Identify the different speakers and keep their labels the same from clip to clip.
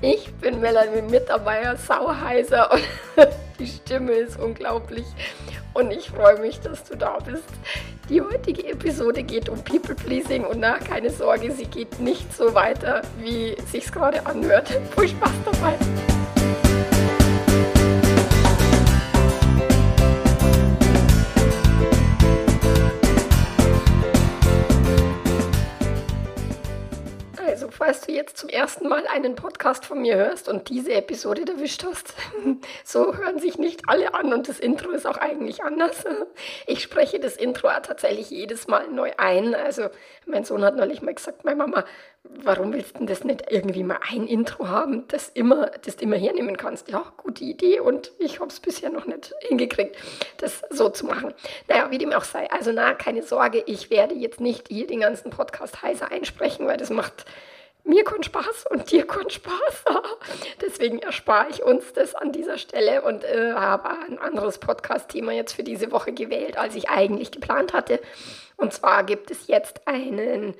Speaker 1: Ich bin Melanie Mittermeier, sauheiser und die Stimme ist unglaublich und ich freue mich, dass du da bist. Die heutige Episode geht um People Pleasing und na, keine Sorge, sie geht nicht so weiter, wie sich's gerade anhört. Viel Spaß dabei! Falls du jetzt zum ersten Mal einen Podcast von mir hörst und diese Episode erwischt hast. So hören sich nicht alle an und das Intro ist auch eigentlich anders. Ich spreche das Intro tatsächlich jedes Mal neu ein. Also mein Sohn hat neulich mal gesagt, meine Mama, warum willst du denn das nicht irgendwie mal ein Intro haben, das, immer, das du immer hernehmen kannst? Ja, gute Idee und ich habe es bisher noch nicht hingekriegt, das so zu machen. Naja, wie dem auch sei. Also na, keine Sorge, ich werde jetzt nicht hier den ganzen Podcast heißer einsprechen, weil das macht mir keinen Spaß und dir keinen Spaß. Deswegen erspare ich uns das an dieser Stelle und äh, habe ein anderes Podcast-Thema jetzt für diese Woche gewählt, als ich eigentlich geplant hatte. Und zwar gibt es jetzt einen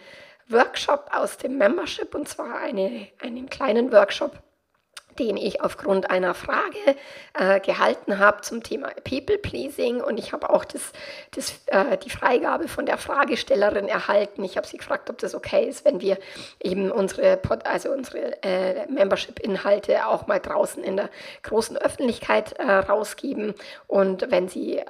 Speaker 1: Workshop aus dem Membership und zwar eine, einen kleinen Workshop den ich aufgrund einer Frage äh, gehalten habe zum Thema People Pleasing und ich habe auch das, das, äh, die Freigabe von der Fragestellerin erhalten. Ich habe sie gefragt, ob das okay ist, wenn wir eben unsere, also unsere äh, Membership-Inhalte auch mal draußen in der großen Öffentlichkeit äh, rausgeben und wenn sie äh,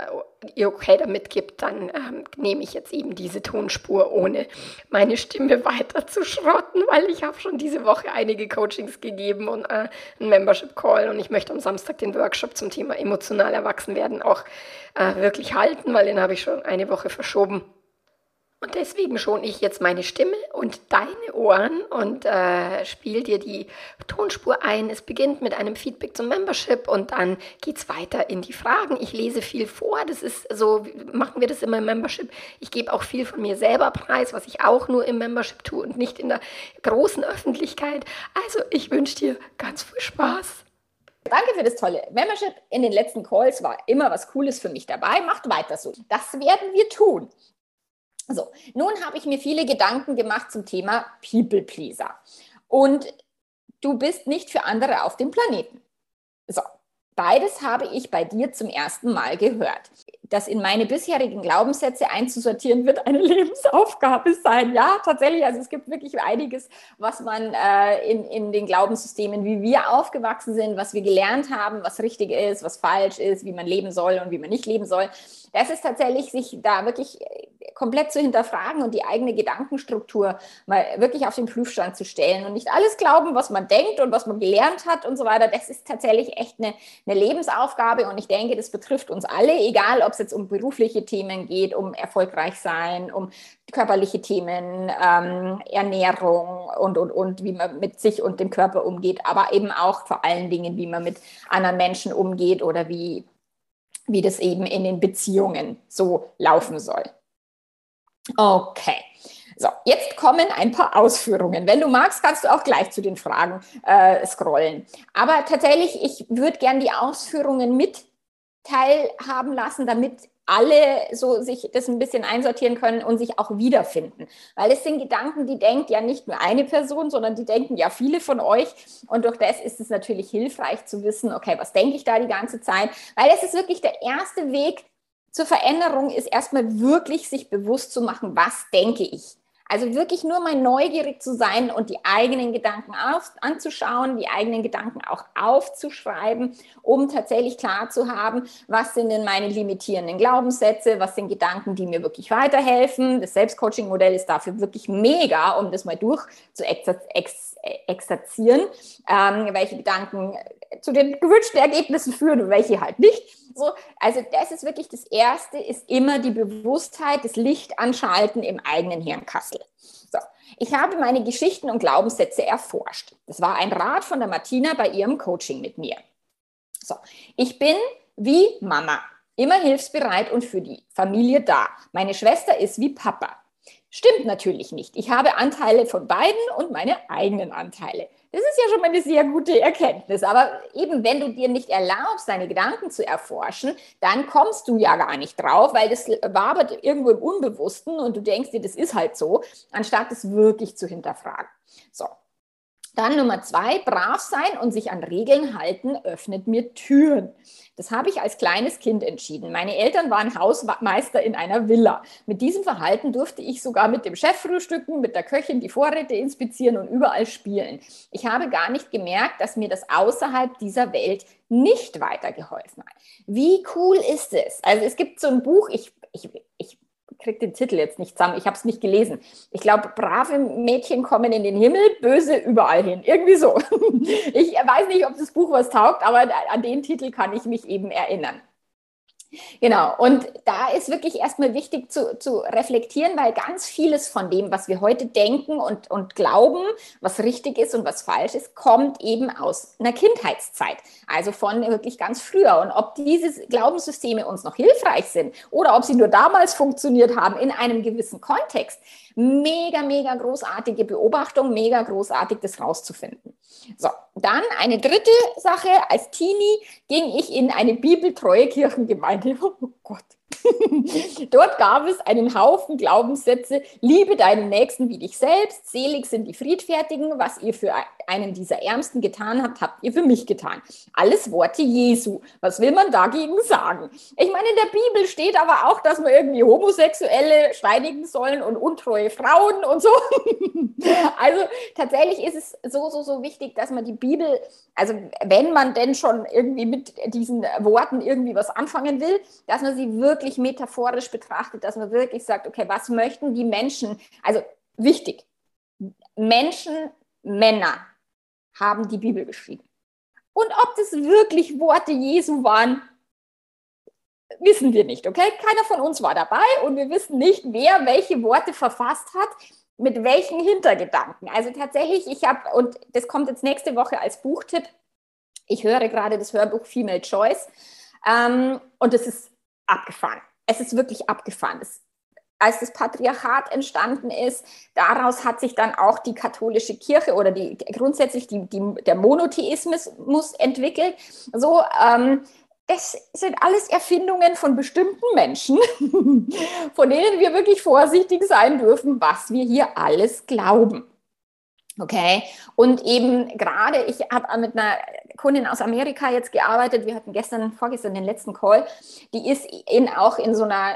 Speaker 1: ihr okay damit gibt, dann ähm, nehme ich jetzt eben diese Tonspur, ohne meine Stimme weiter zu schrotten, weil ich habe schon diese Woche einige Coachings gegeben und äh, einen Membership Call und ich möchte am Samstag den Workshop zum Thema emotional erwachsen werden auch äh, wirklich halten, weil den habe ich schon eine Woche verschoben. Und deswegen schon ich jetzt meine Stimme und deine Ohren und äh, spiele dir die Tonspur ein. Es beginnt mit einem Feedback zum Membership und dann geht es weiter in die Fragen. Ich lese viel vor. Das ist so, machen wir das immer im Membership. Ich gebe auch viel von mir selber preis, was ich auch nur im Membership tue und nicht in der großen Öffentlichkeit. Also ich wünsche dir ganz viel Spaß.
Speaker 2: Danke für das tolle Membership. In den letzten Calls war immer was Cooles für mich dabei. Macht weiter so. Das werden wir tun. So, nun habe ich mir viele Gedanken gemacht zum Thema People Pleaser. Und du bist nicht für andere auf dem Planeten. So, beides habe ich bei dir zum ersten Mal gehört. Das in meine bisherigen Glaubenssätze einzusortieren, wird eine Lebensaufgabe sein. Ja, tatsächlich. Also es gibt wirklich einiges, was man äh, in, in den Glaubenssystemen, wie wir aufgewachsen sind, was wir gelernt haben, was richtig ist, was falsch ist, wie man leben soll und wie man nicht leben soll. Das ist tatsächlich, sich da wirklich komplett zu hinterfragen und die eigene Gedankenstruktur mal wirklich auf den Prüfstand zu stellen und nicht alles glauben, was man denkt und was man gelernt hat und so weiter. Das ist tatsächlich echt eine, eine Lebensaufgabe und ich denke, das betrifft uns alle, egal ob es jetzt um berufliche Themen geht, um erfolgreich sein, um körperliche Themen, ähm, Ernährung und, und, und wie man mit sich und dem Körper umgeht, aber eben auch vor allen Dingen, wie man mit anderen Menschen umgeht oder wie, wie das eben in den Beziehungen so laufen soll. Okay. So, jetzt kommen ein paar Ausführungen. Wenn du magst, kannst du auch gleich zu den Fragen äh, scrollen. Aber tatsächlich, ich würde gern die Ausführungen mit teilhaben lassen, damit alle so sich das ein bisschen einsortieren können und sich auch wiederfinden. Weil es sind Gedanken, die denkt ja nicht nur eine Person, sondern die denken ja viele von euch. Und durch das ist es natürlich hilfreich zu wissen, okay, was denke ich da die ganze Zeit? Weil es ist wirklich der erste Weg, zur Veränderung ist erstmal wirklich sich bewusst zu machen, was denke ich. Also wirklich nur mal neugierig zu sein und die eigenen Gedanken auf, anzuschauen, die eigenen Gedanken auch aufzuschreiben, um tatsächlich klar zu haben, was sind denn meine limitierenden Glaubenssätze, was sind Gedanken, die mir wirklich weiterhelfen. Das Selbstcoaching-Modell ist dafür wirklich mega, um das mal durch zu exerzieren, ähm, welche Gedanken zu den gewünschten Ergebnissen führen und welche halt nicht. So, also das ist wirklich das Erste, ist immer die Bewusstheit, das Licht anschalten im eigenen Hirnkassel. So, ich habe meine Geschichten und Glaubenssätze erforscht. Das war ein Rat von der Martina bei ihrem Coaching mit mir. So, ich bin wie Mama, immer hilfsbereit und für die Familie da. Meine Schwester ist wie Papa. Stimmt natürlich nicht. Ich habe Anteile von beiden und meine eigenen Anteile. Das ist ja schon mal eine sehr gute Erkenntnis. Aber eben, wenn du dir nicht erlaubst, deine Gedanken zu erforschen, dann kommst du ja gar nicht drauf, weil das wabert irgendwo im Unbewussten und du denkst dir, das ist halt so, anstatt es wirklich zu hinterfragen. So, dann Nummer zwei, brav sein und sich an Regeln halten, öffnet mir Türen. Das habe ich als kleines Kind entschieden. Meine Eltern waren Hausmeister in einer Villa. Mit diesem Verhalten durfte ich sogar mit dem Chef frühstücken, mit der Köchin die Vorräte inspizieren und überall spielen. Ich habe gar nicht gemerkt, dass mir das außerhalb dieser Welt nicht weitergeholfen hat. Wie cool ist es? Also es gibt so ein Buch, ich, ich, ich kriege den Titel jetzt nicht zusammen, ich habe es nicht gelesen. Ich glaube, brave Mädchen kommen in den Himmel, böse überall hin. Irgendwie so. Ich weiß nicht, ob das Buch was taugt, aber an den Titel kann ich mich eben erinnern. Genau, und da ist wirklich erstmal wichtig zu, zu reflektieren, weil ganz vieles von dem, was wir heute denken und, und glauben, was richtig ist und was falsch ist, kommt eben aus einer Kindheitszeit, also von wirklich ganz früher. Und ob diese Glaubenssysteme uns noch hilfreich sind oder ob sie nur damals funktioniert haben in einem gewissen Kontext, mega, mega großartige Beobachtung, mega großartig, das rauszufinden. So, dann eine dritte Sache. Als Teenie ging ich in eine bibeltreue Kirchengemeinde. Oh Gott. Dort gab es einen Haufen Glaubenssätze. Liebe deinen Nächsten wie dich selbst. Selig sind die Friedfertigen. Was ihr für einen dieser Ärmsten getan habt, habt ihr für mich getan. Alles Worte Jesu. Was will man dagegen sagen? Ich meine, in der Bibel steht aber auch, dass man irgendwie Homosexuelle steinigen sollen und untreue Frauen und so. also tatsächlich ist es so, so, so wichtig, dass man die Bibel, also wenn man denn schon irgendwie mit diesen Worten irgendwie was anfangen will, dass man sie wirklich wirklich metaphorisch betrachtet, dass man wirklich sagt, okay, was möchten die Menschen, also wichtig, Menschen, Männer haben die Bibel geschrieben. Und ob das wirklich Worte Jesu waren, wissen wir nicht, okay? Keiner von uns war dabei und wir wissen nicht, wer welche Worte verfasst hat, mit welchen Hintergedanken. Also tatsächlich, ich habe, und das kommt jetzt nächste Woche als Buchtipp, ich höre gerade das Hörbuch Female Choice ähm, und das ist abgefahren. Es ist wirklich abgefahren. Es, als das Patriarchat entstanden ist, daraus hat sich dann auch die katholische Kirche oder die, grundsätzlich die, die, der Monotheismus entwickelt. So, ähm, das sind alles Erfindungen von bestimmten Menschen, von denen wir wirklich vorsichtig sein dürfen, was wir hier alles glauben. Okay, und eben gerade, ich habe mit einer Kundin aus Amerika jetzt gearbeitet, wir hatten gestern, vorgestern den letzten Call, die ist in, auch in so einer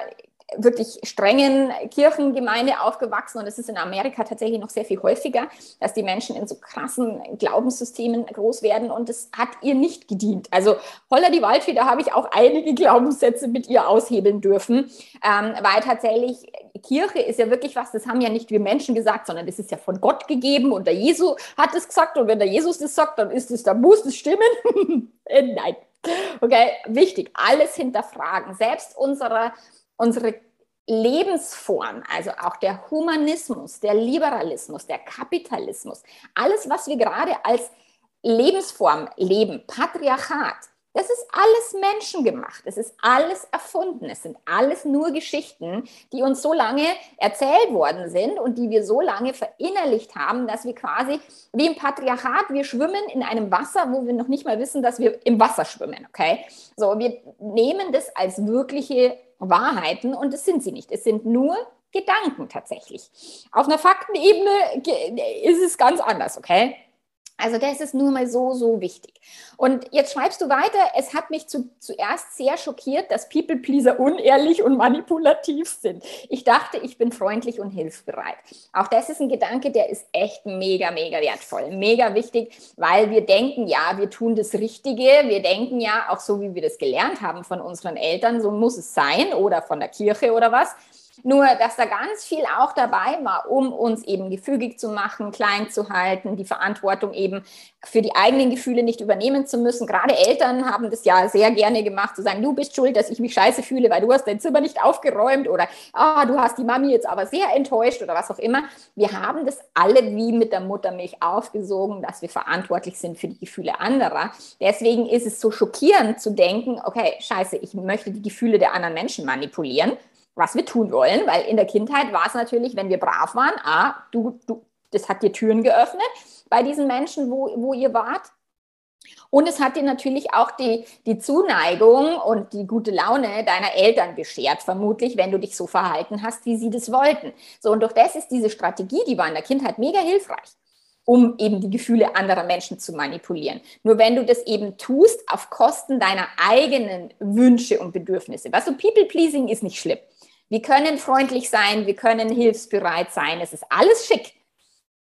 Speaker 2: wirklich strengen Kirchengemeinde aufgewachsen und es ist in Amerika tatsächlich noch sehr viel häufiger, dass die Menschen in so krassen Glaubenssystemen groß werden und es hat ihr nicht gedient. Also Holla die Waldfee, da habe ich auch einige Glaubenssätze mit ihr aushebeln dürfen, ähm, weil tatsächlich Kirche ist ja wirklich was, das haben ja nicht wir Menschen gesagt, sondern das ist ja von Gott gegeben und der Jesus hat es gesagt und wenn der Jesus das sagt, dann ist es, dann muss es stimmen. Äh, nein. Okay, wichtig, alles hinterfragen, selbst unsere unsere Lebensform, also auch der Humanismus, der Liberalismus, der Kapitalismus, alles, was wir gerade als Lebensform leben, Patriarchat, das ist alles menschengemacht, es ist alles erfunden, es sind alles nur Geschichten, die uns so lange erzählt worden sind und die wir so lange verinnerlicht haben, dass wir quasi wie im Patriarchat, wir schwimmen in einem Wasser, wo wir noch nicht mal wissen, dass wir im Wasser schwimmen, okay? So, wir nehmen das als wirkliche Wahrheiten und es sind sie nicht. Es sind nur Gedanken tatsächlich. Auf einer Faktenebene ist es ganz anders, okay? Also das ist nur mal so, so wichtig. Und jetzt schreibst du weiter, es hat mich zu, zuerst sehr schockiert, dass People-Pleaser unehrlich und manipulativ sind. Ich dachte, ich bin freundlich und hilfsbereit. Auch das ist ein Gedanke, der ist echt mega, mega wertvoll, mega wichtig, weil wir denken, ja, wir tun das Richtige. Wir denken ja, auch so wie wir das gelernt haben von unseren Eltern, so muss es sein oder von der Kirche oder was. Nur, dass da ganz viel auch dabei war, um uns eben gefügig zu machen, klein zu halten, die Verantwortung eben für die eigenen Gefühle nicht übernehmen zu müssen. Gerade Eltern haben das ja sehr gerne gemacht, zu sagen, du bist schuld, dass ich mich scheiße fühle, weil du hast dein Zimmer nicht aufgeräumt oder ah, du hast die Mami jetzt aber sehr enttäuscht oder was auch immer. Wir haben das alle wie mit der Muttermilch aufgesogen, dass wir verantwortlich sind für die Gefühle anderer. Deswegen ist es so schockierend zu denken, okay, scheiße, ich möchte die Gefühle der anderen Menschen manipulieren was wir tun wollen, weil in der Kindheit war es natürlich, wenn wir brav waren, ah, du, du, das hat dir Türen geöffnet bei diesen Menschen, wo, wo ihr wart. Und es hat dir natürlich auch die, die Zuneigung und die gute Laune deiner Eltern beschert, vermutlich, wenn du dich so verhalten hast, wie sie das wollten. So, und durch das ist diese Strategie, die war in der Kindheit mega hilfreich um eben die Gefühle anderer Menschen zu manipulieren. Nur wenn du das eben tust auf Kosten deiner eigenen Wünsche und Bedürfnisse. Was so People-Pleasing ist nicht schlimm. Wir können freundlich sein, wir können hilfsbereit sein, es ist alles schick.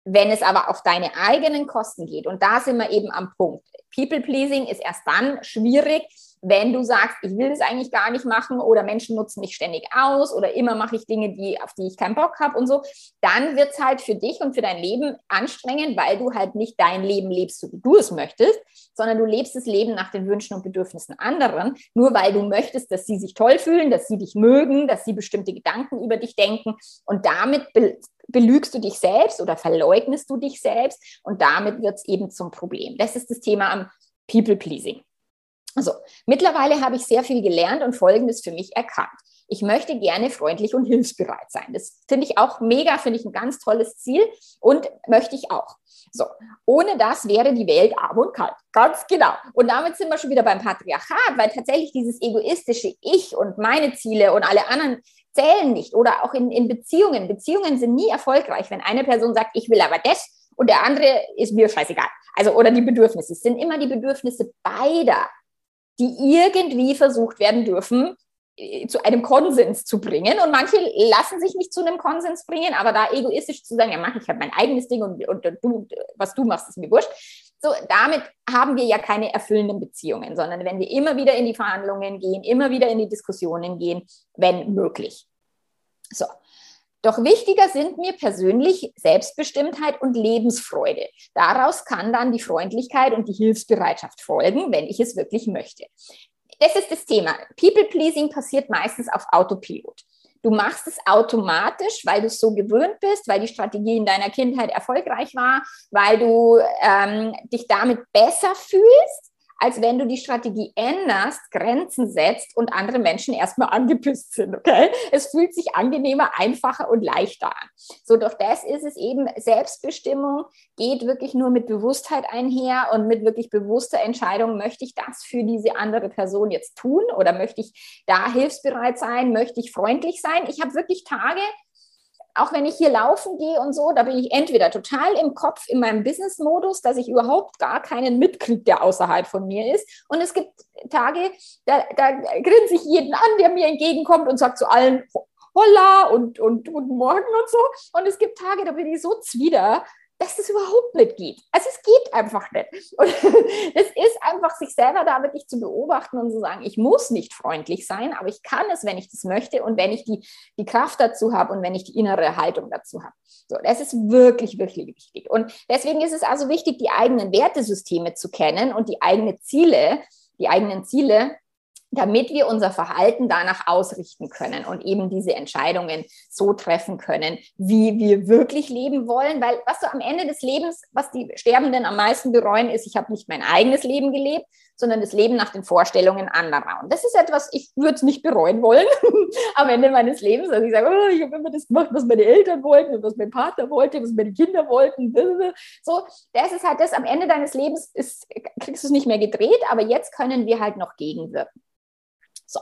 Speaker 2: Wenn es aber auf deine eigenen Kosten geht, und da sind wir eben am Punkt. People-Pleasing ist erst dann schwierig, wenn du sagst, ich will das eigentlich gar nicht machen oder Menschen nutzen mich ständig aus oder immer mache ich Dinge, die, auf die ich keinen Bock habe und so, dann wird es halt für dich und für dein Leben anstrengend, weil du halt nicht dein Leben lebst, so wie du es möchtest, sondern du lebst das Leben nach den Wünschen und Bedürfnissen anderen, nur weil du möchtest, dass sie sich toll fühlen, dass sie dich mögen, dass sie bestimmte Gedanken über dich denken und damit belügst du dich selbst oder verleugnest du dich selbst und damit wird es eben zum Problem. Das ist das Thema am People-Pleasing. Also, mittlerweile habe ich sehr viel gelernt und Folgendes für mich erkannt. Ich möchte gerne freundlich und hilfsbereit sein. Das finde ich auch mega, finde ich ein ganz tolles Ziel und möchte ich auch. So, ohne das wäre die Welt arm und kalt. Ganz genau. Und damit sind wir schon wieder beim Patriarchat, weil tatsächlich dieses egoistische Ich und meine Ziele und alle anderen zählen nicht. Oder auch in, in Beziehungen. Beziehungen sind nie erfolgreich, wenn eine Person sagt, ich will aber das und der andere ist mir scheißegal. Also, oder die Bedürfnisse. Es sind immer die Bedürfnisse beider die irgendwie versucht werden dürfen, äh, zu einem Konsens zu bringen. Und manche lassen sich nicht zu einem Konsens bringen, aber da egoistisch zu sagen, ja, mach ich habe mein eigenes Ding und, und, und du, was du machst, ist mir wurscht. So, damit haben wir ja keine erfüllenden Beziehungen, sondern wenn wir immer wieder in die Verhandlungen gehen, immer wieder in die Diskussionen gehen, wenn möglich. So. Doch wichtiger sind mir persönlich Selbstbestimmtheit und Lebensfreude. Daraus kann dann die Freundlichkeit und die Hilfsbereitschaft folgen, wenn ich es wirklich möchte. Das ist das Thema. People-Pleasing passiert meistens auf Autopilot. Du machst es automatisch, weil du es so gewöhnt bist, weil die Strategie in deiner Kindheit erfolgreich war, weil du ähm, dich damit besser fühlst als wenn du die Strategie änderst, Grenzen setzt und andere Menschen erstmal angepisst sind. Okay? Es fühlt sich angenehmer, einfacher und leichter an. So, doch das ist es eben, Selbstbestimmung geht wirklich nur mit Bewusstheit einher und mit wirklich bewusster Entscheidung, möchte ich das für diese andere Person jetzt tun oder möchte ich da hilfsbereit sein, möchte ich freundlich sein. Ich habe wirklich Tage, auch wenn ich hier laufen gehe und so, da bin ich entweder total im Kopf in meinem Business-Modus, dass ich überhaupt gar keinen mitkriege, der außerhalb von mir ist. Und es gibt Tage, da, da grinse ich jeden an, der mir entgegenkommt und sagt zu allen Holla und, und guten Morgen und so. Und es gibt Tage, da bin ich so zwider, dass das überhaupt nicht geht. Also es geht einfach nicht. Und das ist einfach, sich selber da wirklich zu beobachten und zu sagen, ich muss nicht freundlich sein, aber ich kann es, wenn ich das möchte und wenn ich die, die Kraft dazu habe und wenn ich die innere Haltung dazu habe. So, das ist wirklich, wirklich wichtig. Und deswegen ist es also wichtig, die eigenen Wertesysteme zu kennen und die eigenen Ziele, die eigenen Ziele damit wir unser Verhalten danach ausrichten können und eben diese Entscheidungen so treffen können, wie wir wirklich leben wollen. Weil was du am Ende des Lebens, was die Sterbenden am meisten bereuen, ist, ich habe nicht mein eigenes Leben gelebt, sondern das Leben nach den Vorstellungen anderer. Und das ist etwas, ich würde es nicht bereuen wollen am Ende meines Lebens. Also ich sage, oh, ich habe immer das gemacht, was meine Eltern wollten, was mein Partner wollte, was meine Kinder wollten. So, das ist halt das, am Ende deines Lebens ist, kriegst du es nicht mehr gedreht, aber jetzt können wir halt noch gegenwirken. So,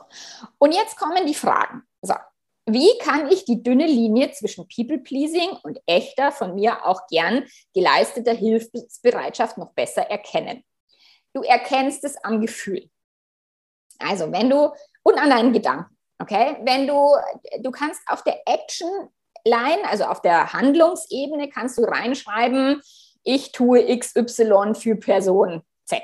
Speaker 2: und jetzt kommen die Fragen. So, wie kann ich die dünne Linie zwischen People-Pleasing und echter, von mir auch gern geleisteter Hilfsbereitschaft noch besser erkennen? Du erkennst es am Gefühl. Also, wenn du, und an deinen Gedanken, okay? Wenn du, du kannst auf der Action-Line, also auf der Handlungsebene, kannst du reinschreiben, ich tue XY für Person Z,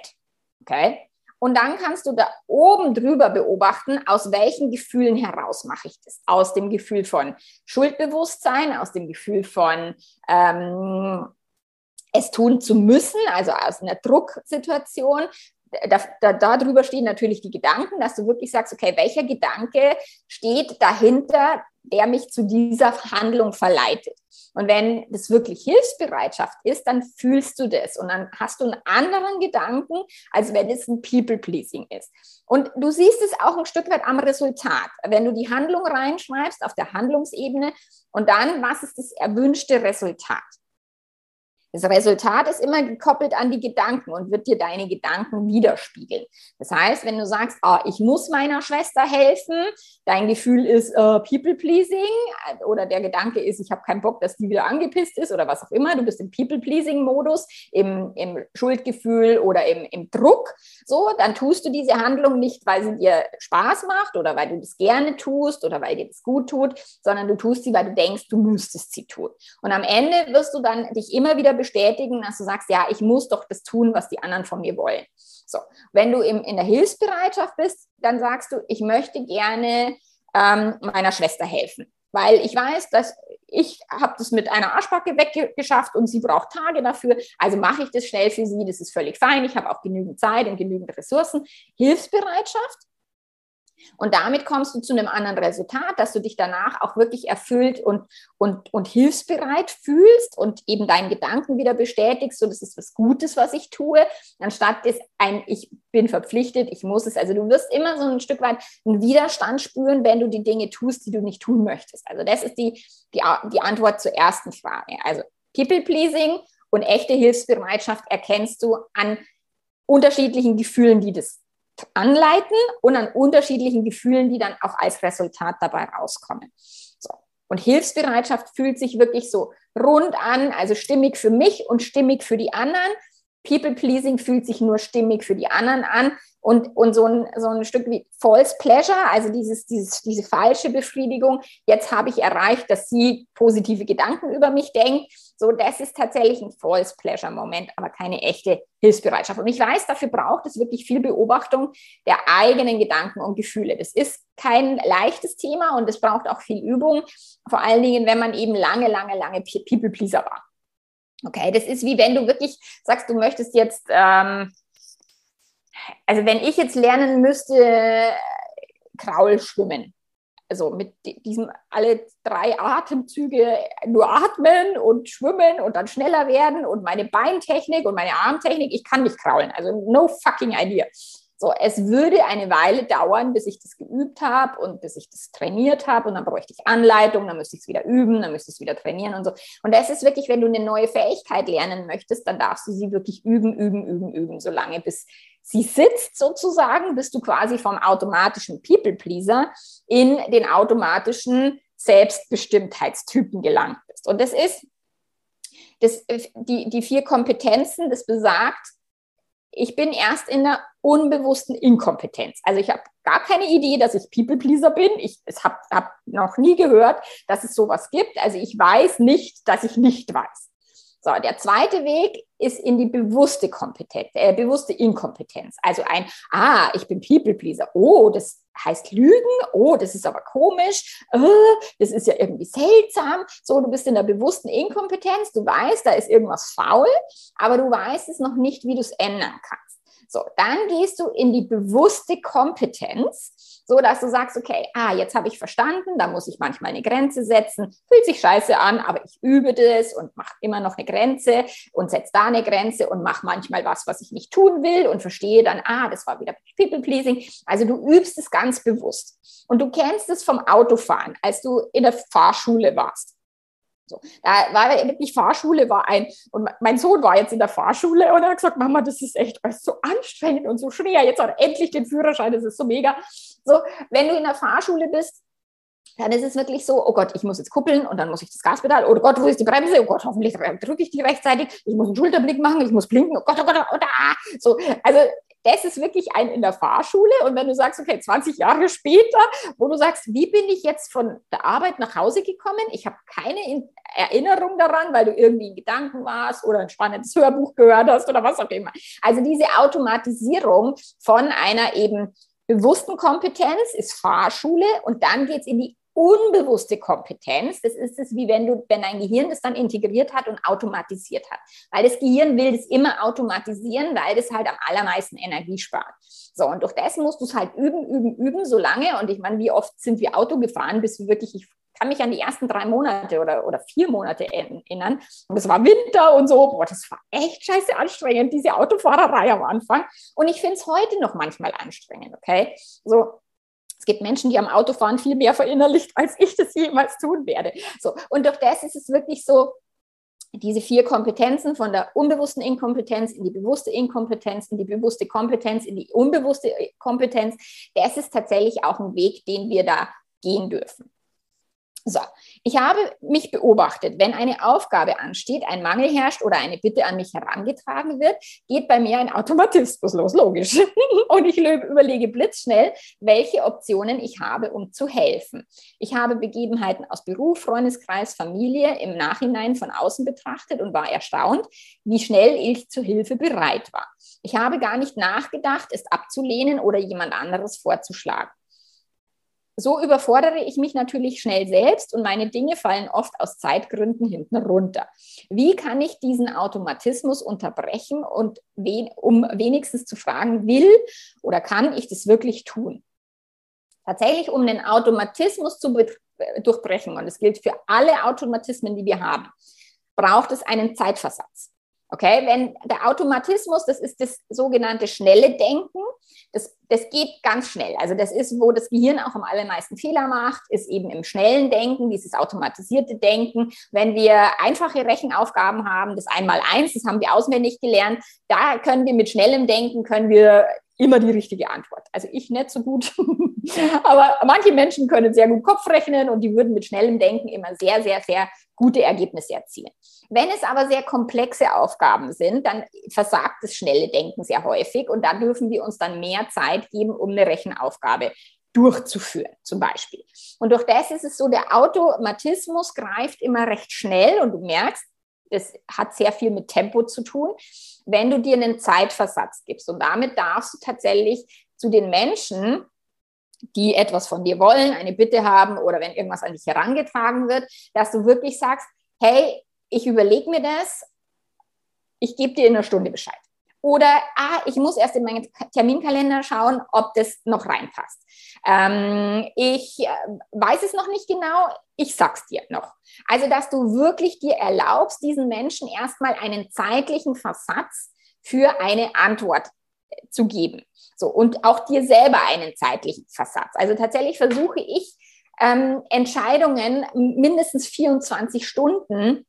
Speaker 2: okay? Und dann kannst du da oben drüber beobachten, aus welchen Gefühlen heraus mache ich das. Aus dem Gefühl von Schuldbewusstsein, aus dem Gefühl von ähm, es tun zu müssen, also aus einer Drucksituation. Da, da, darüber stehen natürlich die Gedanken, dass du wirklich sagst, okay, welcher Gedanke steht dahinter, der mich zu dieser Handlung verleitet. Und wenn das wirklich Hilfsbereitschaft ist, dann fühlst du das und dann hast du einen anderen Gedanken, als wenn es ein People-Pleasing ist. Und du siehst es auch ein Stück weit am Resultat. Wenn du die Handlung reinschreibst auf der Handlungsebene und dann, was ist das erwünschte Resultat? Das Resultat ist immer gekoppelt an die Gedanken und wird dir deine Gedanken widerspiegeln. Das heißt, wenn du sagst, oh, ich muss meiner Schwester helfen, dein Gefühl ist uh, People-Pleasing oder der Gedanke ist, ich habe keinen Bock, dass die wieder angepisst ist oder was auch immer, du bist im People-Pleasing-Modus, im, im, Schuldgefühl oder im, im Druck, so, dann tust du diese Handlung nicht, weil sie dir Spaß macht oder weil du das gerne tust oder weil dir das gut tut, sondern du tust sie, weil du denkst, du müsstest sie tun. Und am Ende wirst du dann dich immer wieder bestätigen, dass du sagst, ja, ich muss doch das tun, was die anderen von mir wollen. So, wenn du im, in der Hilfsbereitschaft bist, dann sagst du, ich möchte gerne ähm, meiner Schwester helfen, weil ich weiß, dass ich habe das mit einer Arschbacke weggeschafft und sie braucht Tage dafür, also mache ich das schnell für sie, das ist völlig fein, ich habe auch genügend Zeit und genügend Ressourcen. Hilfsbereitschaft und damit kommst du zu einem anderen Resultat, dass du dich danach auch wirklich erfüllt und, und, und hilfsbereit fühlst und eben deinen Gedanken wieder bestätigst, so das ist was Gutes, was ich tue, anstatt es ein, ich bin verpflichtet, ich muss es. Also du wirst immer so ein Stück weit einen Widerstand spüren, wenn du die Dinge tust, die du nicht tun möchtest. Also das ist die, die, die Antwort zur ersten Frage. Also People-Pleasing und echte Hilfsbereitschaft erkennst du an unterschiedlichen Gefühlen, die das anleiten und an unterschiedlichen Gefühlen, die dann auch als Resultat dabei rauskommen. So. Und Hilfsbereitschaft fühlt sich wirklich so rund an, also stimmig für mich und stimmig für die anderen. People-Pleasing fühlt sich nur stimmig für die anderen an und, und so, ein, so ein Stück wie False Pleasure, also dieses, dieses, diese falsche Befriedigung. Jetzt habe ich erreicht, dass sie positive Gedanken über mich denkt. So, das ist tatsächlich ein False Pleasure Moment, aber keine echte Hilfsbereitschaft. Und ich weiß, dafür braucht es wirklich viel Beobachtung der eigenen Gedanken und Gefühle. Das ist kein leichtes Thema und es braucht auch viel Übung, vor allen Dingen, wenn man eben lange, lange, lange People Pleaser war. Okay, das ist wie wenn du wirklich sagst, du möchtest jetzt, ähm, also wenn ich jetzt lernen müsste, Kraul schwimmen, also mit diesem alle drei Atemzüge nur atmen und schwimmen und dann schneller werden und meine Beintechnik und meine Armtechnik, ich kann nicht kraulen, also no fucking idea. So, es würde eine Weile dauern, bis ich das geübt habe und bis ich das trainiert habe und dann bräuchte ich Anleitung, dann müsste ich es wieder üben, dann müsste ich es wieder trainieren und so. Und das ist wirklich, wenn du eine neue Fähigkeit lernen möchtest, dann darfst du sie wirklich üben, üben, üben, üben, solange bis sie sitzt sozusagen, bis du quasi vom automatischen People-Pleaser in den automatischen Selbstbestimmtheitstypen gelangt bist. Und das ist das, die, die vier Kompetenzen, das besagt, ich bin erst in der unbewussten Inkompetenz. Also ich habe gar keine Idee, dass ich People-Pleaser bin. Ich habe hab noch nie gehört, dass es sowas gibt. Also ich weiß nicht, dass ich nicht weiß. So, der zweite Weg ist in die bewusste Kompetenz, äh, bewusste Inkompetenz. Also ein, ah, ich bin People-Pleaser. Oh, das heißt Lügen. Oh, das ist aber komisch. Oh, das ist ja irgendwie seltsam. So, du bist in der bewussten Inkompetenz. Du weißt, da ist irgendwas faul, aber du weißt es noch nicht, wie du es ändern kannst. So, dann gehst du in die bewusste Kompetenz, so dass du sagst, okay, ah, jetzt habe ich verstanden, da muss ich manchmal eine Grenze setzen, fühlt sich scheiße an, aber ich übe das und mache immer noch eine Grenze und setze da eine Grenze und mache manchmal was, was ich nicht tun will und verstehe dann, ah, das war wieder People Pleasing. Also du übst es ganz bewusst. Und du kennst es vom Autofahren, als du in der Fahrschule warst. So, da war wirklich Fahrschule war ein, und mein Sohn war jetzt in der Fahrschule und er hat gesagt, Mama, das ist echt so anstrengend und so schwer. Jetzt hat endlich den Führerschein, das ist so mega. So, wenn du in der Fahrschule bist, dann ist es wirklich so, oh Gott, ich muss jetzt kuppeln und dann muss ich das Gaspedal, oh Gott, wo ist die Bremse? Oh Gott, hoffentlich drücke ich die rechtzeitig. Ich muss einen Schulterblick machen, ich muss blinken, oh Gott, oh Gott, oh Gott, ah. So, also das ist wirklich ein in der Fahrschule. Und wenn du sagst, okay, 20 Jahre später, wo du sagst, wie bin ich jetzt von der Arbeit nach Hause gekommen? Ich habe keine Erinnerung daran, weil du irgendwie in Gedanken warst oder ein spannendes Hörbuch gehört hast oder was auch immer. Also diese Automatisierung von einer eben bewussten Kompetenz ist Fahrschule und dann geht es in die unbewusste Kompetenz, das ist es, wie wenn du, wenn dein Gehirn das dann integriert hat und automatisiert hat. Weil das Gehirn will das immer automatisieren, weil das halt am allermeisten Energie spart. So, und durch das musst du es halt üben, üben, üben, so lange. Und ich meine, wie oft sind wir Auto gefahren, bis wir wirklich, ich kann mich an die ersten drei Monate oder, oder vier Monate erinnern. Und es war Winter und so. Boah, das war echt scheiße anstrengend, diese Autofahrerei am Anfang. Und ich finde es heute noch manchmal anstrengend, okay? So, gibt Menschen, die am Autofahren viel mehr verinnerlicht, als ich das jemals tun werde. So, und durch das ist es wirklich so, diese vier Kompetenzen von der unbewussten Inkompetenz in die bewusste Inkompetenz, in die bewusste Kompetenz, in die unbewusste Kompetenz, das ist tatsächlich auch ein Weg, den wir da gehen dürfen. So, ich habe mich beobachtet, wenn eine Aufgabe ansteht, ein Mangel herrscht oder eine Bitte an mich herangetragen wird, geht bei mir ein Automatismus los, logisch. Und ich überlege blitzschnell, welche Optionen ich habe, um zu helfen. Ich habe Begebenheiten aus Beruf, Freundeskreis, Familie im Nachhinein von außen betrachtet und war erstaunt, wie schnell ich zur Hilfe bereit war. Ich habe gar nicht nachgedacht, es abzulehnen oder jemand anderes vorzuschlagen so überfordere ich mich natürlich schnell selbst und meine Dinge fallen oft aus Zeitgründen hinten runter. Wie kann ich diesen Automatismus unterbrechen und wen, um wenigstens zu fragen, will oder kann ich das wirklich tun? Tatsächlich, um den Automatismus zu durchbrechen, und das gilt für alle Automatismen, die wir haben, braucht es einen Zeitversatz. Okay, wenn der Automatismus, das ist das sogenannte schnelle Denken, das, das geht ganz schnell. Also das ist, wo das Gehirn auch am allermeisten Fehler macht, ist eben im schnellen Denken, dieses automatisierte Denken. Wenn wir einfache Rechenaufgaben haben, das Einmal-Eins, das haben wir auswendig gelernt, da können wir mit schnellem Denken, können wir immer die richtige Antwort. Also ich nicht so gut, aber manche Menschen können sehr gut Kopf rechnen und die würden mit schnellem Denken immer sehr, sehr, sehr gute Ergebnisse erzielen. Wenn es aber sehr komplexe Aufgaben sind, dann versagt das schnelle Denken sehr häufig und da dürfen wir uns dann mehr Zeit geben, um eine Rechenaufgabe durchzuführen, zum Beispiel. Und durch das ist es so, der Automatismus greift immer recht schnell und du merkst, es hat sehr viel mit Tempo zu tun, wenn du dir einen Zeitversatz gibst. Und damit darfst du tatsächlich zu den Menschen, die etwas von dir wollen, eine Bitte haben oder wenn irgendwas an dich herangetragen wird, dass du wirklich sagst, hey, ich überlege mir das, ich gebe dir in einer Stunde Bescheid. Oder, ah, ich muss erst in meinen Terminkalender schauen, ob das noch reinpasst. Ähm, ich äh, weiß es noch nicht genau, ich sag's dir noch. Also, dass du wirklich dir erlaubst, diesen Menschen erstmal einen zeitlichen Versatz für eine Antwort zu geben. So, und auch dir selber einen zeitlichen Versatz. Also tatsächlich versuche ich, ähm, Entscheidungen mindestens 24 Stunden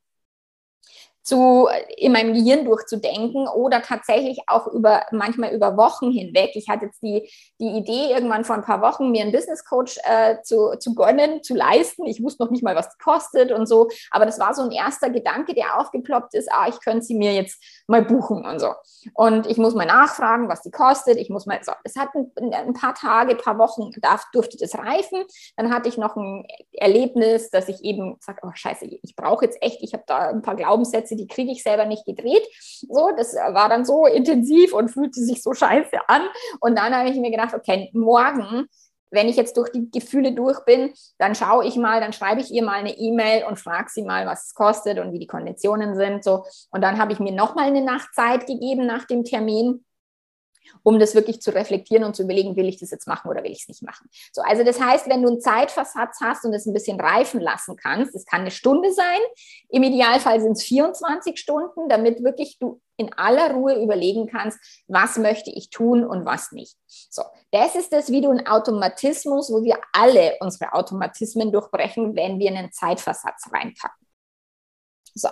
Speaker 2: zu, in meinem Gehirn durchzudenken oder tatsächlich auch über, manchmal über Wochen hinweg. Ich hatte jetzt die, die Idee, irgendwann vor ein paar Wochen mir einen Business Coach äh, zu, zu gönnen, zu leisten. Ich wusste noch nicht mal, was das kostet und so. Aber das war so ein erster Gedanke, der aufgeploppt ist. Ah, ich könnte sie mir jetzt mal buchen und so. Und ich muss mal nachfragen, was die kostet. Ich muss mal, so. Es hat ein, ein paar Tage, ein paar Wochen, darf, durfte das reifen. Dann hatte ich noch ein Erlebnis, dass ich eben sage, oh scheiße, ich brauche jetzt echt, ich habe da ein paar Glaubenssätze, die kriege ich selber nicht gedreht. So, das war dann so intensiv und fühlte sich so scheiße an. Und dann habe ich mir gedacht, okay, morgen wenn ich jetzt durch die Gefühle durch bin, dann schaue ich mal, dann schreibe ich ihr mal eine E-Mail und frage sie mal, was es kostet und wie die Konditionen sind. So. Und dann habe ich mir nochmal eine Nacht Zeit gegeben nach dem Termin um das wirklich zu reflektieren und zu überlegen, will ich das jetzt machen oder will ich es nicht machen. So, also das heißt, wenn du einen Zeitversatz hast und es ein bisschen reifen lassen kannst, das kann eine Stunde sein, im Idealfall sind es 24 Stunden, damit wirklich du in aller Ruhe überlegen kannst, was möchte ich tun und was nicht. So, das ist das wie du ein Automatismus, wo wir alle unsere Automatismen durchbrechen, wenn wir einen Zeitversatz reinpacken. So,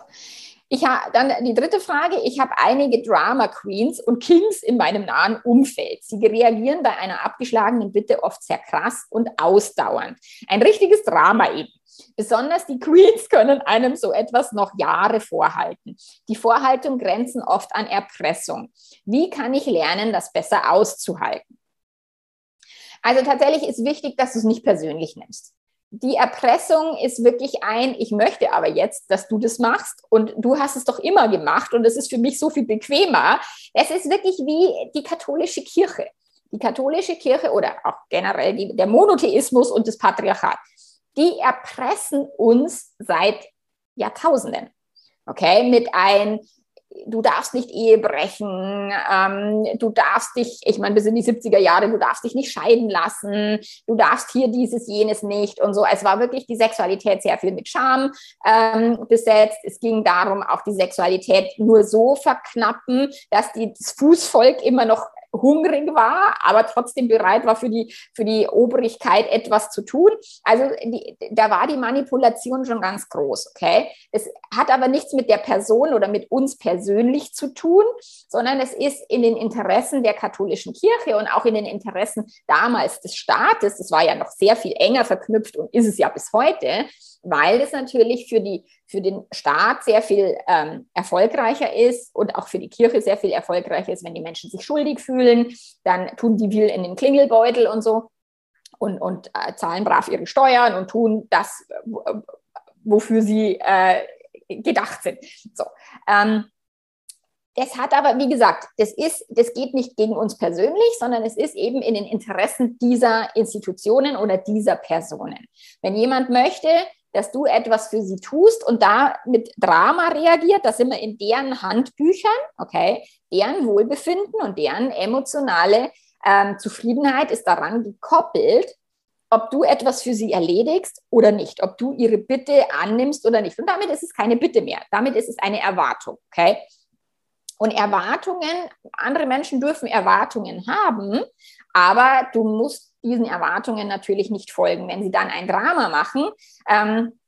Speaker 2: ich habe dann die dritte Frage. Ich habe einige Drama Queens und Kings in meinem nahen Umfeld. Sie reagieren bei einer abgeschlagenen Bitte oft sehr krass und ausdauernd. Ein richtiges Drama eben. Besonders die Queens können einem so etwas noch Jahre vorhalten. Die Vorhaltung grenzen oft an Erpressung. Wie kann ich lernen, das besser auszuhalten? Also tatsächlich ist wichtig, dass du es nicht persönlich nimmst die Erpressung ist wirklich ein, ich möchte aber jetzt, dass du das machst und du hast es doch immer gemacht und es ist für mich so viel bequemer. Es ist wirklich wie die katholische Kirche. Die katholische Kirche oder auch generell die, der Monotheismus und das Patriarchat, die erpressen uns seit Jahrtausenden. Okay, mit ein, du darfst nicht Ehe brechen, ähm, du darfst dich, ich meine, bis in die 70er Jahre, du darfst dich nicht scheiden lassen, du darfst hier dieses, jenes nicht und so. Es war wirklich die Sexualität sehr viel mit Scham ähm, besetzt. Es ging darum, auch die Sexualität nur so verknappen, dass die, das Fußvolk immer noch hungrig war, aber trotzdem bereit war, für die, für die Obrigkeit etwas zu tun. Also die, da war die Manipulation schon ganz groß, okay? Es hat aber nichts mit der Person oder mit uns persönlich zu tun, sondern es ist in den Interessen der katholischen Kirche und auch in den Interessen damals des Staates, das war ja noch sehr viel enger verknüpft und ist es ja bis heute, weil es natürlich für, die, für den Staat sehr viel ähm, erfolgreicher ist und auch für die Kirche sehr viel erfolgreicher ist, wenn die Menschen sich schuldig fühlen, dann tun die will in den Klingelbeutel und so und, und äh, zahlen brav ihre Steuern und tun das, wofür sie äh, gedacht sind. So. Ähm, das hat aber, wie gesagt, das ist, das geht nicht gegen uns persönlich, sondern es ist eben in den Interessen dieser Institutionen oder dieser Personen. Wenn jemand möchte, dass du etwas für sie tust und da mit Drama reagiert, da sind wir in deren Handbüchern, okay, deren Wohlbefinden und deren emotionale ähm, Zufriedenheit ist daran gekoppelt, ob du etwas für sie erledigst oder nicht, ob du ihre Bitte annimmst oder nicht. Und damit ist es keine Bitte mehr, damit ist es eine Erwartung, okay? Und Erwartungen, andere Menschen dürfen Erwartungen haben, aber du musst diesen Erwartungen natürlich nicht folgen. Wenn sie dann ein Drama machen, ähm,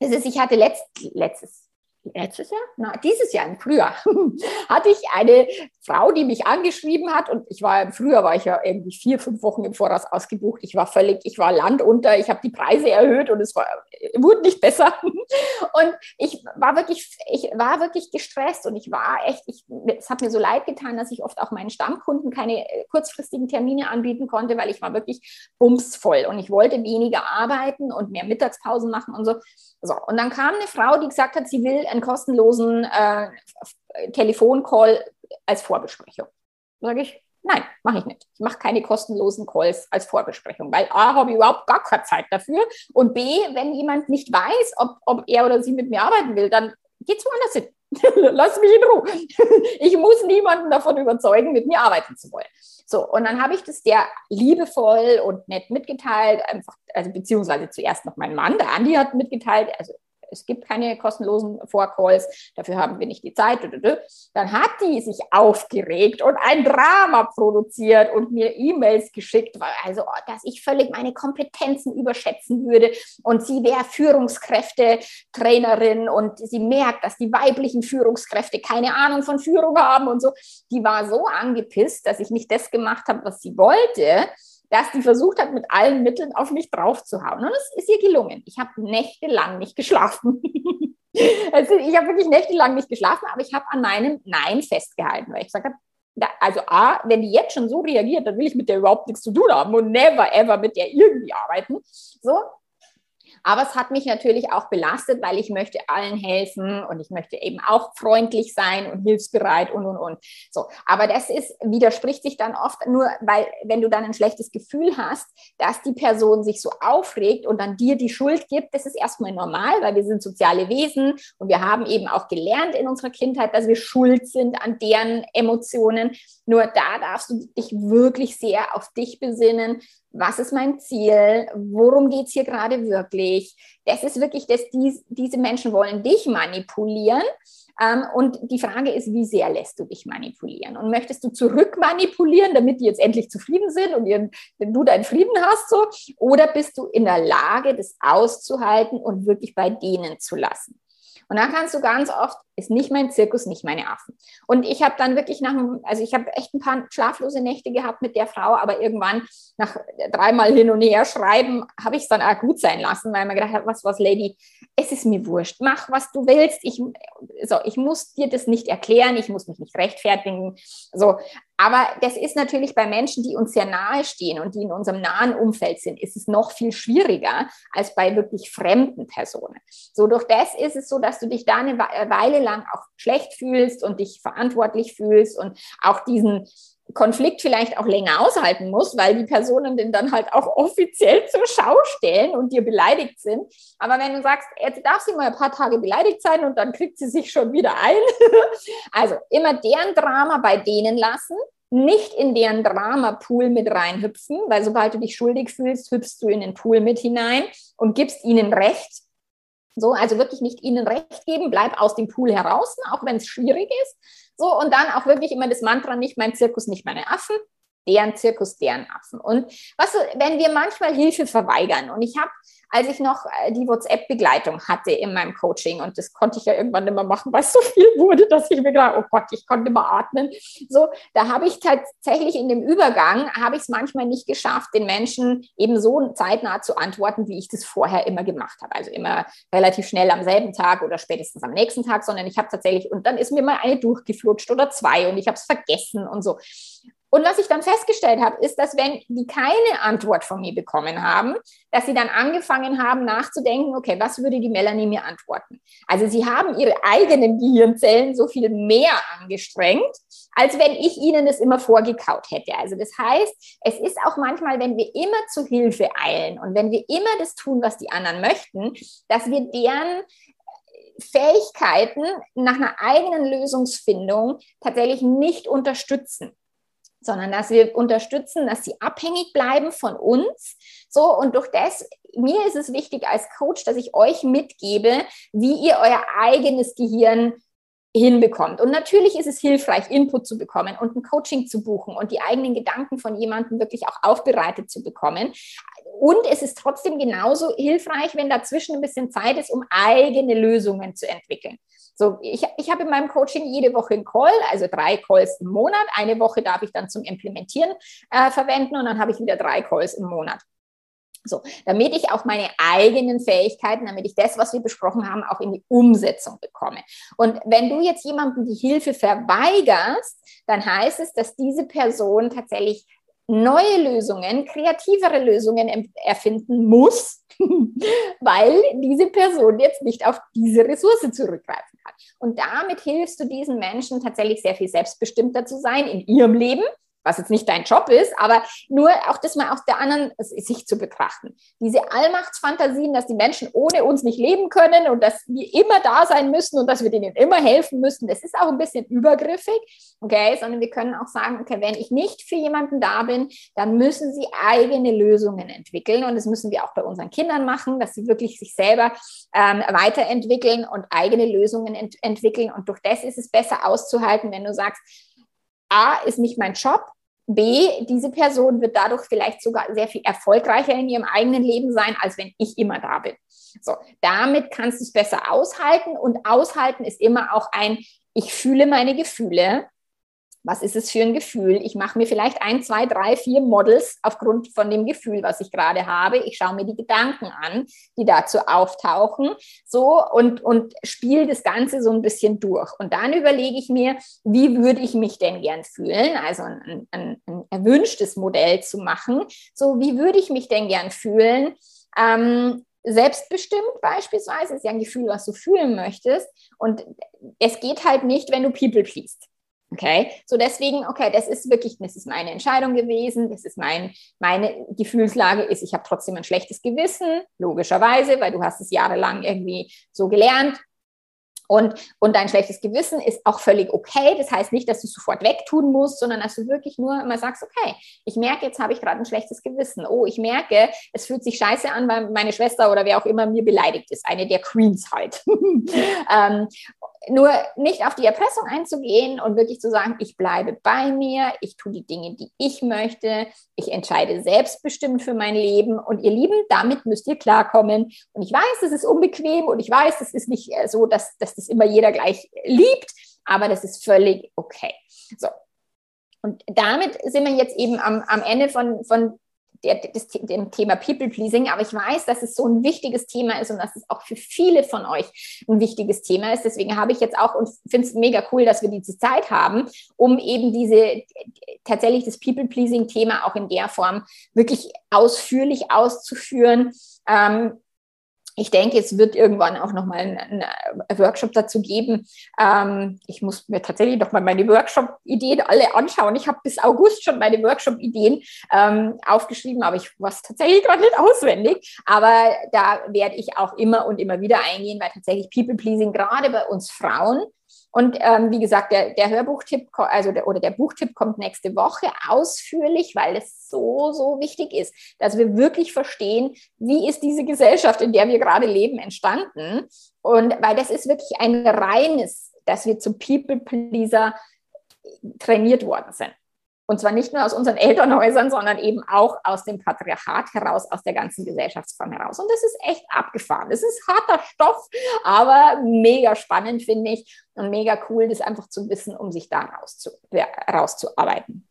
Speaker 2: das ist, ich hatte letzt, letztes letztes Jahr, na, dieses Jahr im Frühjahr, hatte ich eine Frau, die mich angeschrieben hat und ich war im Frühjahr war ich ja irgendwie vier, fünf Wochen im Voraus ausgebucht. Ich war völlig, ich war landunter, ich habe die Preise erhöht und es war, wurde nicht besser. Und ich war wirklich, ich war wirklich gestresst und ich war echt, ich, es hat mir so leid getan, dass ich oft auch meinen Stammkunden keine äh, kurzfristigen Termine anbieten konnte, weil ich war wirklich bumsvoll und ich wollte weniger arbeiten und mehr Mittagspausen machen und so. So, und dann kam eine Frau, die gesagt hat, sie will einen kostenlosen äh, Telefoncall als Vorbesprechung. Sage ich, nein, mache ich nicht. Ich mache keine kostenlosen Calls als Vorbesprechung, weil A, habe ich überhaupt gar keine Zeit dafür und B, wenn jemand nicht weiß, ob, ob er oder sie mit mir arbeiten will, dann geht es woanders hin. Lass mich in Ruhe. Ich muss niemanden davon überzeugen, mit mir arbeiten zu wollen. So, und dann habe ich das der liebevoll und nett mitgeteilt, einfach, also beziehungsweise zuerst noch mein Mann, der Andi hat mitgeteilt, also es gibt keine kostenlosen Vorcalls, dafür haben wir nicht die Zeit. Dann hat die sich aufgeregt und ein Drama produziert und mir E-Mails geschickt, also dass ich völlig meine Kompetenzen überschätzen würde und sie wäre Führungskräfte-Trainerin und sie merkt, dass die weiblichen Führungskräfte keine Ahnung von Führung haben und so. Die war so angepisst, dass ich nicht das gemacht habe, was sie wollte dass die versucht hat, mit allen Mitteln auf mich draufzuhauen. Und es ist ihr gelungen. Ich habe nächtelang nicht geschlafen. also ich habe wirklich nächtelang nicht geschlafen, aber ich habe an meinem Nein festgehalten, weil ich gesagt habe, also A, wenn die jetzt schon so reagiert, dann will ich mit der überhaupt nichts zu tun haben und never ever mit der irgendwie arbeiten. So, aber es hat mich natürlich auch belastet, weil ich möchte allen helfen und ich möchte eben auch freundlich sein und hilfsbereit und, und, und. So. Aber das ist, widerspricht sich dann oft nur, weil wenn du dann ein schlechtes Gefühl hast, dass die Person sich so aufregt und dann dir die Schuld gibt, das ist erstmal normal, weil wir sind soziale Wesen und wir haben eben auch gelernt in unserer Kindheit, dass wir schuld sind an deren Emotionen. Nur da darfst du dich wirklich sehr auf dich besinnen was ist mein Ziel, worum geht es hier gerade wirklich. Das ist wirklich, dass dies, diese Menschen wollen dich manipulieren. Ähm, und die Frage ist, wie sehr lässt du dich manipulieren? Und möchtest du zurück manipulieren, damit die jetzt endlich zufrieden sind und ihren, du deinen Frieden hast? So? Oder bist du in der Lage, das auszuhalten und wirklich bei denen zu lassen? Und dann kannst du ganz oft, ist nicht mein Zirkus, nicht meine Affen. Und ich habe dann wirklich nach, also ich habe echt ein paar schlaflose Nächte gehabt mit der Frau, aber irgendwann nach dreimal hin und her schreiben, habe ich es dann auch gut sein lassen, weil man gedacht hat, was, was, Lady, es ist mir wurscht, mach, was du willst. Ich, so, ich muss dir das nicht erklären, ich muss mich nicht rechtfertigen. So, aber das ist natürlich bei Menschen, die uns sehr nahe stehen und die in unserem nahen Umfeld sind, ist es noch viel schwieriger als bei wirklich fremden Personen. So durch das ist es so, dass du dich da eine Weile lang auch schlecht fühlst und dich verantwortlich fühlst und auch diesen Konflikt vielleicht auch länger aushalten muss, weil die Personen den dann halt auch offiziell zur Schau stellen und dir beleidigt sind. Aber wenn du sagst, jetzt darf sie mal ein paar Tage beleidigt sein und dann kriegt sie sich schon wieder ein. also immer deren Drama bei denen lassen, nicht in deren Drama-Pool mit reinhüpfen, weil sobald du dich schuldig fühlst, hüpfst du in den Pool mit hinein und gibst ihnen Recht. So, also wirklich nicht ihnen Recht geben, bleib aus dem Pool heraus, auch wenn es schwierig ist. So, und dann auch wirklich immer das Mantra, nicht mein Zirkus, nicht meine Affen deren Zirkus, deren Affen. Und was, wenn wir manchmal Hilfe verweigern, und ich habe, als ich noch äh, die WhatsApp-Begleitung hatte in meinem Coaching, und das konnte ich ja irgendwann nicht mehr machen, weil es so viel wurde, dass ich mir gedacht, oh Gott, ich konnte nicht mehr atmen. So, da habe ich tatsächlich in dem Übergang, habe ich es manchmal nicht geschafft, den Menschen eben so zeitnah zu antworten, wie ich das vorher immer gemacht habe. Also immer relativ schnell am selben Tag oder spätestens am nächsten Tag, sondern ich habe tatsächlich, und dann ist mir mal eine durchgeflutscht oder zwei und ich habe es vergessen und so. Und was ich dann festgestellt habe, ist, dass wenn die keine Antwort von mir bekommen haben, dass sie dann angefangen haben nachzudenken, okay, was würde die Melanie mir antworten? Also sie haben ihre eigenen Gehirnzellen so viel mehr angestrengt, als wenn ich ihnen das immer vorgekaut hätte. Also das heißt, es ist auch manchmal, wenn wir immer zu Hilfe eilen und wenn wir immer das tun, was die anderen möchten, dass wir deren Fähigkeiten nach einer eigenen Lösungsfindung tatsächlich nicht unterstützen sondern dass wir unterstützen, dass sie abhängig bleiben von uns. So, und durch das, mir ist es wichtig als Coach, dass ich euch mitgebe, wie ihr euer eigenes Gehirn hinbekommt. Und natürlich ist es hilfreich, Input zu bekommen und ein Coaching zu buchen und die eigenen Gedanken von jemandem wirklich auch aufbereitet zu bekommen. Und es ist trotzdem genauso hilfreich, wenn dazwischen ein bisschen Zeit ist, um eigene Lösungen zu entwickeln. So, ich, ich habe in meinem Coaching jede Woche einen Call, also drei Calls im Monat. Eine Woche darf ich dann zum Implementieren äh, verwenden und dann habe ich wieder drei Calls im Monat. So, damit ich auch meine eigenen Fähigkeiten, damit ich das, was wir besprochen haben, auch in die Umsetzung bekomme. Und wenn du jetzt jemandem die Hilfe verweigerst, dann heißt es, dass diese Person tatsächlich neue Lösungen, kreativere Lösungen erfinden muss, weil diese Person jetzt nicht auf diese Ressource zurückgreifen kann. Und damit hilfst du diesen Menschen tatsächlich sehr viel selbstbestimmter zu sein in ihrem Leben, was jetzt nicht dein Job ist, aber nur auch das mal aus der anderen Sicht zu betrachten. Diese Allmachtsfantasien, dass die Menschen ohne uns nicht leben können und dass wir immer da sein müssen und dass wir denen immer helfen müssen, das ist auch ein bisschen übergriffig, okay, sondern wir können auch sagen, okay, wenn ich nicht für jemanden da bin, dann müssen sie eigene Lösungen entwickeln und das müssen wir auch bei unseren Kindern machen, dass sie wirklich sich selber ähm, weiterentwickeln und eigene Lösungen ent entwickeln und durch das ist es besser auszuhalten, wenn du sagst, A ist nicht mein Job, B, diese Person wird dadurch vielleicht sogar sehr viel erfolgreicher in ihrem eigenen Leben sein, als wenn ich immer da bin. So, damit kannst du es besser aushalten und aushalten ist immer auch ein, ich fühle meine Gefühle, was ist es für ein Gefühl? Ich mache mir vielleicht ein, zwei, drei, vier Models aufgrund von dem Gefühl, was ich gerade habe. Ich schaue mir die Gedanken an, die dazu auftauchen, so und, und spiele das Ganze so ein bisschen durch. Und dann überlege ich mir, wie würde ich mich denn gern fühlen? Also ein, ein, ein erwünschtes Modell zu machen. So, wie würde ich mich denn gern fühlen? Ähm, selbstbestimmt beispielsweise ist ja ein Gefühl, was du fühlen möchtest. Und es geht halt nicht, wenn du People pleased. Okay, so deswegen, okay, das ist wirklich, das ist meine Entscheidung gewesen, das ist mein, meine Gefühlslage ist, ich habe trotzdem ein schlechtes Gewissen, logischerweise, weil du hast es jahrelang irgendwie so gelernt. Und, und dein schlechtes Gewissen ist auch völlig okay. Das heißt nicht, dass du es sofort wegtun musst, sondern dass du wirklich nur immer sagst, okay, ich merke, jetzt habe ich gerade ein schlechtes Gewissen. Oh, ich merke, es fühlt sich scheiße an, weil meine Schwester oder wer auch immer mir beleidigt ist. Eine der Queens halt. ähm, nur nicht auf die Erpressung einzugehen und wirklich zu sagen, ich bleibe bei mir, ich tue die Dinge, die ich möchte, ich entscheide selbstbestimmt für mein Leben und ihr Lieben, damit müsst ihr klarkommen. Und ich weiß, es ist unbequem und ich weiß, es ist nicht äh, so, dass, dass das immer jeder gleich liebt, aber das ist völlig okay. So. Und damit sind wir jetzt eben am, am Ende von, von der, des, dem Thema People Pleasing, aber ich weiß, dass es so ein wichtiges Thema ist und dass es auch für viele von euch ein wichtiges Thema ist. Deswegen habe ich jetzt auch und finde es mega cool, dass wir diese Zeit haben, um eben diese tatsächlich das People Pleasing Thema auch in der Form wirklich ausführlich auszuführen. Ähm, ich denke, es wird irgendwann auch nochmal einen, einen Workshop dazu geben. Ähm, ich muss mir tatsächlich nochmal meine Workshop-Ideen alle anschauen. Ich habe bis August schon meine Workshop-Ideen ähm, aufgeschrieben, aber ich weiß tatsächlich gerade nicht auswendig. Aber da werde ich auch immer und immer wieder eingehen, weil tatsächlich People-Pleasing gerade bei uns Frauen und ähm, wie gesagt, der, der Hörbuchtipp, also der, oder der Buchtipp kommt nächste Woche ausführlich, weil es so, so wichtig ist, dass wir wirklich verstehen, wie ist diese Gesellschaft, in der wir gerade leben, entstanden. Und weil das ist wirklich ein reines dass wir zum People-Pleaser trainiert worden sind. Und zwar nicht nur aus unseren Elternhäusern, sondern eben auch aus dem Patriarchat heraus, aus der ganzen Gesellschaftsform heraus. Und das ist echt abgefahren. Das ist harter Stoff, aber mega spannend, finde ich. Und mega cool, das einfach zu wissen, um sich da rauszu rauszuarbeiten.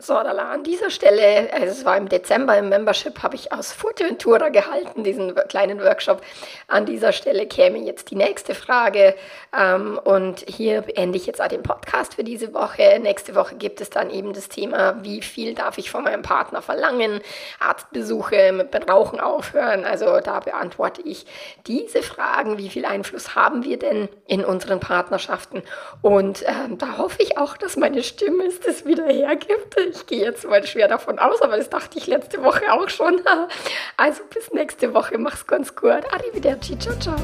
Speaker 1: So, an dieser Stelle, also es war im Dezember im Membership, habe ich aus Fuerteventura gehalten, diesen kleinen Workshop. An dieser Stelle käme jetzt die nächste Frage. Ähm, und hier beende ich jetzt auch den Podcast für diese Woche. Nächste Woche gibt es dann eben das Thema, wie viel darf ich von meinem Partner verlangen? Arztbesuche mit Rauchen aufhören. Also da beantworte ich diese Fragen. Wie viel Einfluss haben wir denn in unseren Partnerschaften? Und ähm, da hoffe ich auch, dass meine Stimme es das wieder hergibt ich gehe jetzt mal schwer davon aus, aber das dachte ich letzte Woche auch schon. Also bis nächste Woche. Mach's ganz gut. Arrivederci. Ciao, ciao.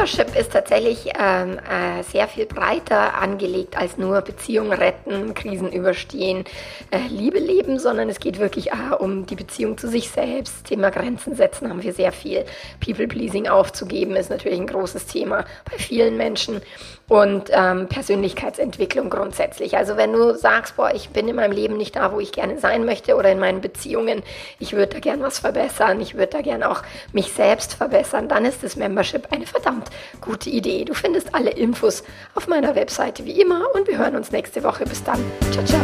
Speaker 1: Membership ist tatsächlich ähm, äh, sehr viel breiter angelegt als nur Beziehungen retten, Krisen überstehen, äh, Liebe leben, sondern es geht wirklich äh, um die Beziehung zu sich selbst. Thema Grenzen setzen haben wir sehr viel. People-Pleasing aufzugeben ist natürlich ein großes Thema bei vielen Menschen und ähm, Persönlichkeitsentwicklung grundsätzlich. Also wenn du sagst, boah, ich bin in meinem Leben nicht da, wo ich gerne sein möchte oder in meinen Beziehungen, ich würde da gern was verbessern, ich würde da gern auch mich selbst verbessern, dann ist das Membership eine verdammt gute Idee. Du findest alle Infos auf meiner Webseite wie immer und wir hören uns nächste Woche. Bis dann. Ciao, ciao.